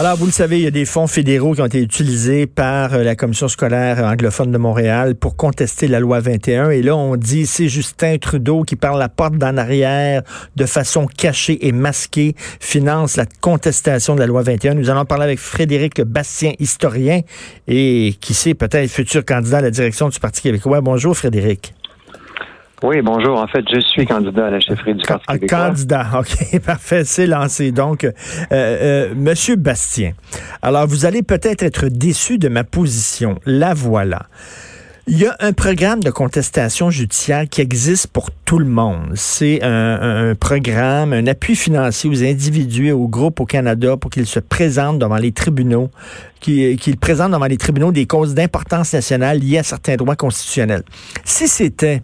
Alors, vous le savez, il y a des fonds fédéraux qui ont été utilisés par euh, la Commission scolaire anglophone de Montréal pour contester la loi 21. Et là, on dit c'est Justin Trudeau qui, par la porte d'en arrière, de façon cachée et masquée, finance la contestation de la loi 21. Nous allons parler avec Frédéric Bastien, historien, et qui sait, peut-être futur candidat à la direction du Parti québécois. Bonjour, Frédéric. Oui, bonjour. En fait, je suis candidat à la chefferie du Parti québécois. Candidat, OK, parfait, c'est lancé. Donc, euh, euh, Monsieur Bastien, alors vous allez peut-être être déçu de ma position. La voilà. Il y a un programme de contestation judiciaire qui existe pour tout le monde. C'est un, programme, un appui financier aux individus et aux groupes au Canada pour qu'ils se présentent devant les tribunaux, qu'ils présentent devant les tribunaux des causes d'importance nationale liées à certains droits constitutionnels. Si c'était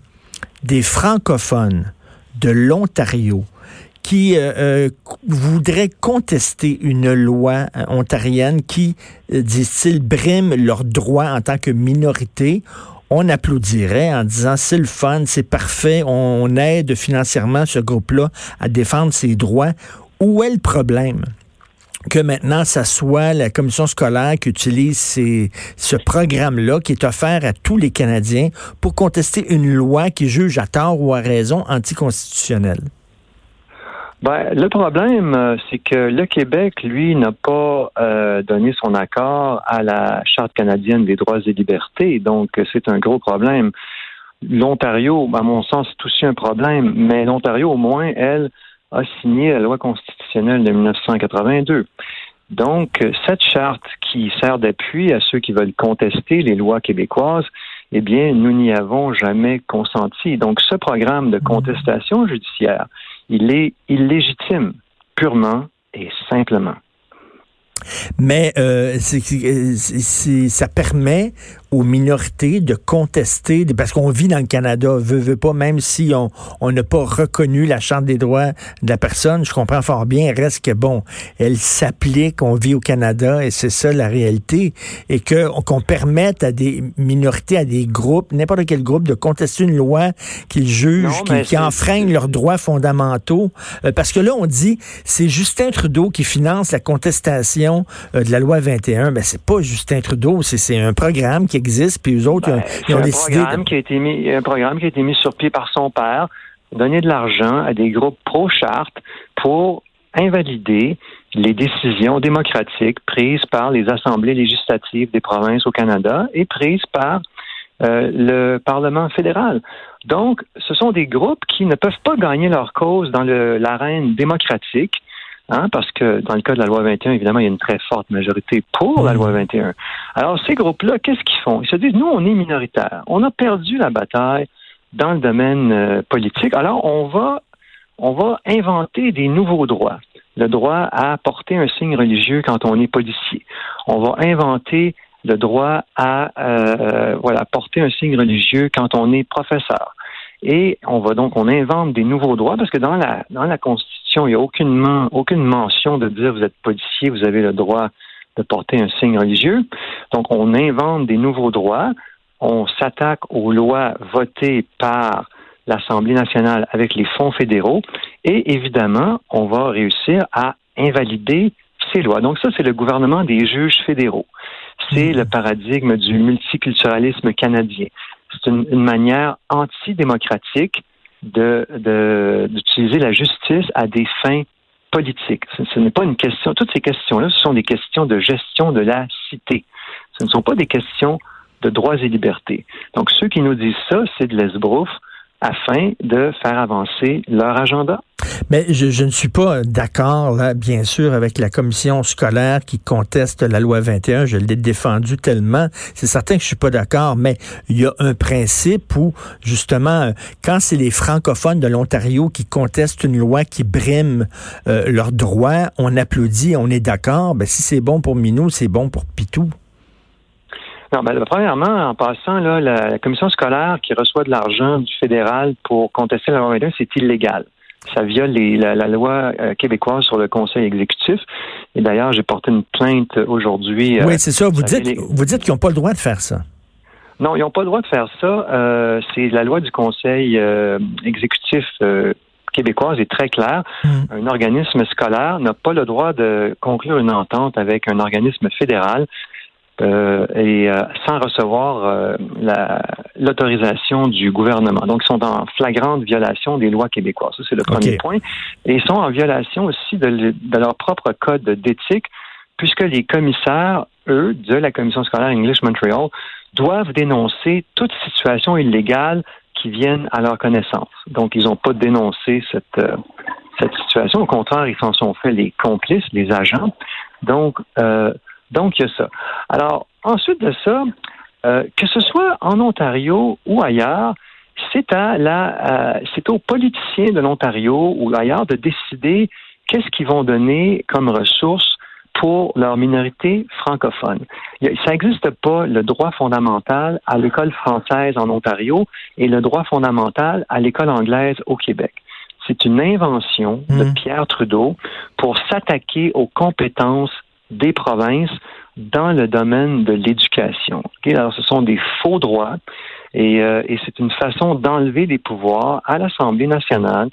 des francophones de l'Ontario qui euh, euh, voudraient contester une loi euh, ontarienne qui, disent-ils, brime leurs droits en tant que minorité, on applaudirait en disant c'est le fun, c'est parfait, on aide financièrement ce groupe-là à défendre ses droits. Où est le problème? Que maintenant, ça soit la commission scolaire qui utilise ce programme-là qui est offert à tous les Canadiens pour contester une loi qui juge à tort ou à raison anticonstitutionnelle? Ben, le problème, euh, c'est que le Québec, lui, n'a pas euh, donné son accord à la Charte canadienne des droits et libertés. Donc, c'est un gros problème. L'Ontario, à mon sens, c'est aussi un problème, mais l'Ontario, au moins, elle, a signé la loi constitutionnelle de 1982. Donc, cette charte qui sert d'appui à ceux qui veulent contester les lois québécoises, eh bien, nous n'y avons jamais consenti. Donc, ce programme de contestation judiciaire, il est illégitime, purement et simplement. Mais euh, ça permet aux minorités de contester, parce qu'on vit dans le Canada, veut, veut pas, même si on n'a pas reconnu la Charte des droits de la personne, je comprends fort bien, reste que bon, elle s'applique, on vit au Canada et c'est ça la réalité, et que qu'on permette à des minorités, à des groupes, n'importe quel groupe, de contester une loi qu'ils jugent, qui, qui enfreignent leurs droits fondamentaux, euh, parce que là, on dit, c'est Justin Trudeau qui finance la contestation euh, de la loi 21, ben c'est pas Justin Trudeau, c'est un programme qui existe, puis eux autres, ils ont, ben, décidé... Programme qui a été mis, un programme qui a été mis sur pied par son père, donner de l'argent à des groupes pro-charte pour invalider les décisions démocratiques prises par les assemblées législatives des provinces au Canada et prises par euh, le Parlement fédéral. Donc, ce sont des groupes qui ne peuvent pas gagner leur cause dans l'arène démocratique Hein, parce que dans le cas de la loi 21, évidemment, il y a une très forte majorité pour la loi 21. Alors, ces groupes-là, qu'est-ce qu'ils font? Ils se disent, nous, on est minoritaires. On a perdu la bataille dans le domaine euh, politique. Alors, on va, on va inventer des nouveaux droits. Le droit à porter un signe religieux quand on est policier. On va inventer le droit à euh, voilà porter un signe religieux quand on est professeur. Et on va donc on invente des nouveaux droits parce que dans la dans la Constitution il n'y a aucune, mention de dire vous êtes policier, vous avez le droit de porter un signe religieux. Donc, on invente des nouveaux droits. On s'attaque aux lois votées par l'Assemblée nationale avec les fonds fédéraux. Et évidemment, on va réussir à invalider ces lois. Donc, ça, c'est le gouvernement des juges fédéraux. C'est le paradigme du multiculturalisme canadien. C'est une manière antidémocratique de d'utiliser la justice à des fins politiques. Ce, n'est pas une question. Toutes ces questions-là, ce sont des questions de gestion de la cité. Ce ne sont pas des questions de droits et libertés. Donc, ceux qui nous disent ça, c'est de l'esbrouf afin de faire avancer leur agenda. Mais je, ne suis pas d'accord, là, bien sûr, avec la commission scolaire qui conteste la loi 21. Je l'ai défendu tellement. C'est certain que je suis pas d'accord, mais il y a un principe où, justement, quand c'est les francophones de l'Ontario qui contestent une loi qui brime euh, leurs droits, on applaudit, on est d'accord. Ben, si c'est bon pour Minou, c'est bon pour Pitou. Non, ben, premièrement, en passant, là, la, commission scolaire qui reçoit de l'argent du fédéral pour contester la loi 21, c'est illégal. Ça viole la, loi euh, québécoise sur le conseil exécutif. Et d'ailleurs, j'ai porté une plainte aujourd'hui. Euh, oui, c'est ça. Vous dites, vous dites qu'ils n'ont pas le droit de faire ça. Non, ils n'ont pas le droit de faire ça. Euh, c'est la loi du conseil exécutif québécoise est très claire. Hmm. Un organisme scolaire n'a pas le droit de conclure une entente avec un organisme fédéral euh, et euh, sans recevoir euh, l'autorisation du gouvernement. Donc, ils sont en flagrante violation des lois québécoises. Ça, c'est le premier point. Et ils sont en violation aussi de, leur propre code d'éthique, puisque les commissaires, eux, de la Commission scolaire English Montreal, doivent dénoncer toute situation illégale qui vienne à leur connaissance. Donc, ils n'ont pas dénoncé cette, cette situation. Au contraire, ils s'en sont fait les complices, les agents. Donc, euh, donc, il y a ça. Alors, ensuite de ça, euh, que ce soit en Ontario ou ailleurs, c'est à la, euh, c'est aux politiciens de l'Ontario ou ailleurs de décider qu'est-ce qu'ils vont donner comme ressources pour leur minorité francophone. Ça n'existe pas le droit fondamental à l'école française en Ontario et le droit fondamental à l'école anglaise au Québec. C'est une invention de mmh. Pierre Trudeau pour s'attaquer aux compétences des provinces dans le domaine de l'éducation. Alors, ce sont des faux droits et, euh, et c'est une façon d'enlever des pouvoirs à l'Assemblée nationale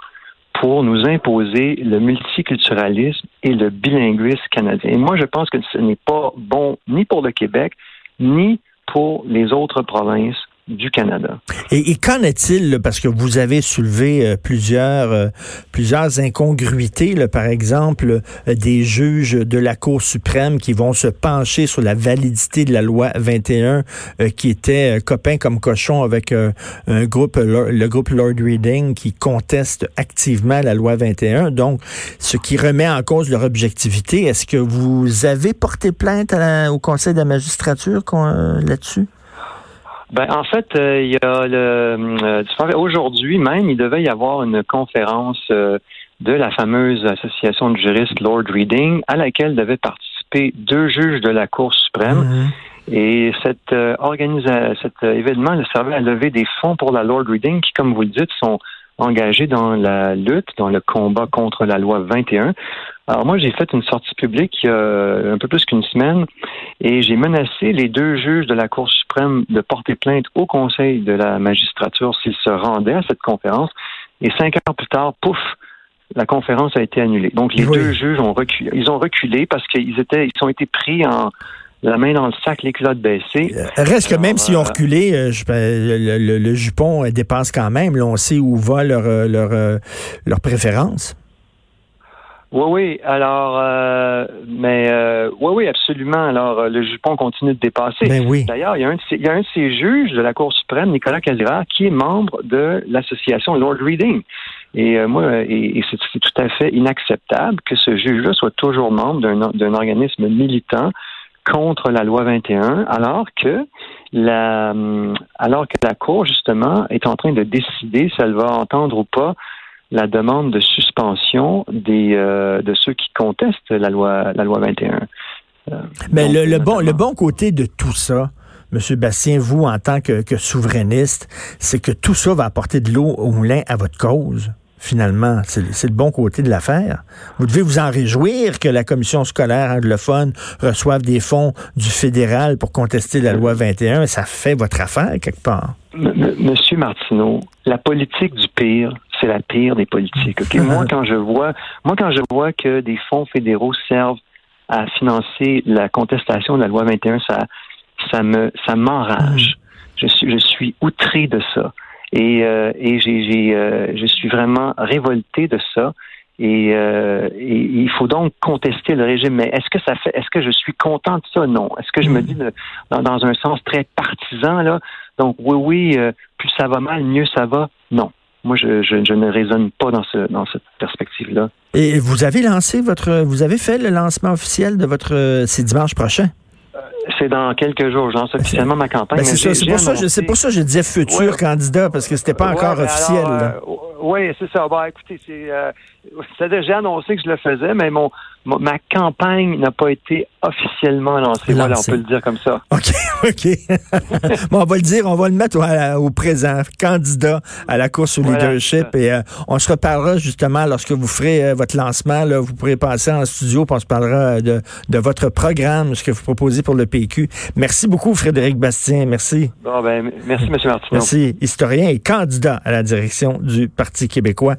pour nous imposer le multiculturalisme et le bilinguisme canadien. Et moi, je pense que ce n'est pas bon ni pour le Québec, ni pour les autres provinces du Canada. Et, qu'en est-il, parce que vous avez soulevé euh, plusieurs, euh, plusieurs incongruités, par exemple, euh, des juges de la Cour suprême qui vont se pencher sur la validité de la loi 21, qui était copain comme cochon avec un groupe, le groupe Lord Reading, qui conteste activement la loi 21, donc ce qui remet en cause leur objectivité. Est-ce que vous avez porté plainte au Conseil de la magistrature là-dessus? Ben, en fait, euh, il y a le euh, aujourd'hui même, il devait y avoir une conférence euh, de la fameuse association de juristes Lord Reading à laquelle devaient participer deux juges de la Cour suprême. Mm-hmm. Et cette cet événement servait à lever des fonds pour la Lord Reading qui, comme vous le dites, sont engagés dans la lutte, dans le combat contre la loi 21. Alors moi, j'ai fait une sortie publique il y a un peu plus qu'une semaine et j'ai menacé les deux juges de la Cour suprême de porter plainte au Conseil de la magistrature s'ils se rendaient à cette conférence. Et cinq heures plus tard, pouf, la conférence a été annulée. Donc les deux juges ont reculé. Ils ont reculé parce qu'ils étaient, ils ont été pris en la main dans le sac, les culottes baissées. Euh, reste que même s'ils ont euh, reculé, euh, le, jupon dépasse quand même. Là, on sait où va leur, leur, leur préférence. Oui, oui. Alors, euh, mais euh, oui, oui, absolument. Alors, euh, le jupon continue de dépasser. Ben oui. D'ailleurs, il y, a un de ces, il y a un de ces juges de la Cour suprême, Nicolas Caldeira, qui est membre de l'association Lord Reading. Et euh, moi, et, c'est tout à fait inacceptable que ce juge-là soit toujours membre d'un organisme militant contre la loi 21, alors que la, alors que la Cour justement est en train de décider si elle va entendre ou pas la demande de suspension des, euh, de ceux qui contestent la loi, la loi 21. Euh, Mais le, bon, le bon côté de tout ça, M. Bastien, vous, en tant que, souverainiste, c'est que tout ça va apporter de l'eau au moulin à votre cause finalement. C'est le bon côté de l'affaire. Vous devez vous en réjouir que la commission scolaire anglophone reçoive des fonds du fédéral pour contester la loi 21. Ça fait votre affaire quelque part. Monsieur Martineau, la politique du pire, c'est la pire des politiques. moi, quand je vois, moi, quand je vois que des fonds fédéraux servent à financer la contestation de la loi 21, ça, ça me, ça m'enrage. Je suis, je suis outré de ça. Et, euh, et j'ai, euh, je suis vraiment révolté de ça. Et, euh, et, il faut donc contester le régime. Mais est-ce que ça fait Est-ce que je suis content de ça? Non. Est-ce que je me mm. dis dans, dans, un sens très partisan là Donc oui, oui, plus ça va mal, mieux ça va? Non. Moi, je, je, ne raisonne pas dans, ce, dans cette perspective-là. Et vous avez lancé votre, vous avez fait le lancement officiel de votre, c'est dimanche prochain? C'est dans quelques jours. J'en lance officiellement ma campagne. Ben, c'est pour, ça, pour ça que je disais futur candidat, parce que c'était pas encore officiel. Euh, oui, c'est ça. Écoutez, c'est. Euh, c'est-à-dire, j'ai annoncé que je le faisais, mais mon, ma campagne n'a pas été officiellement lancée. Voilà, on peut le dire comme ça. OK, OK. bon, on va le dire, on va le mettre au, présent, candidat à la course au leadership. Et euh, on se reparlera justement lorsque vous ferez euh, votre lancement. Là, vous pourrez passer en studio, puis on se parlera de, de votre programme, ce que vous proposez pour le PQ. Merci beaucoup, Frédéric Bastien. Merci. Bon, ben, merci, M. Martineau. Merci. Historien et candidat à la direction du Parti québécois.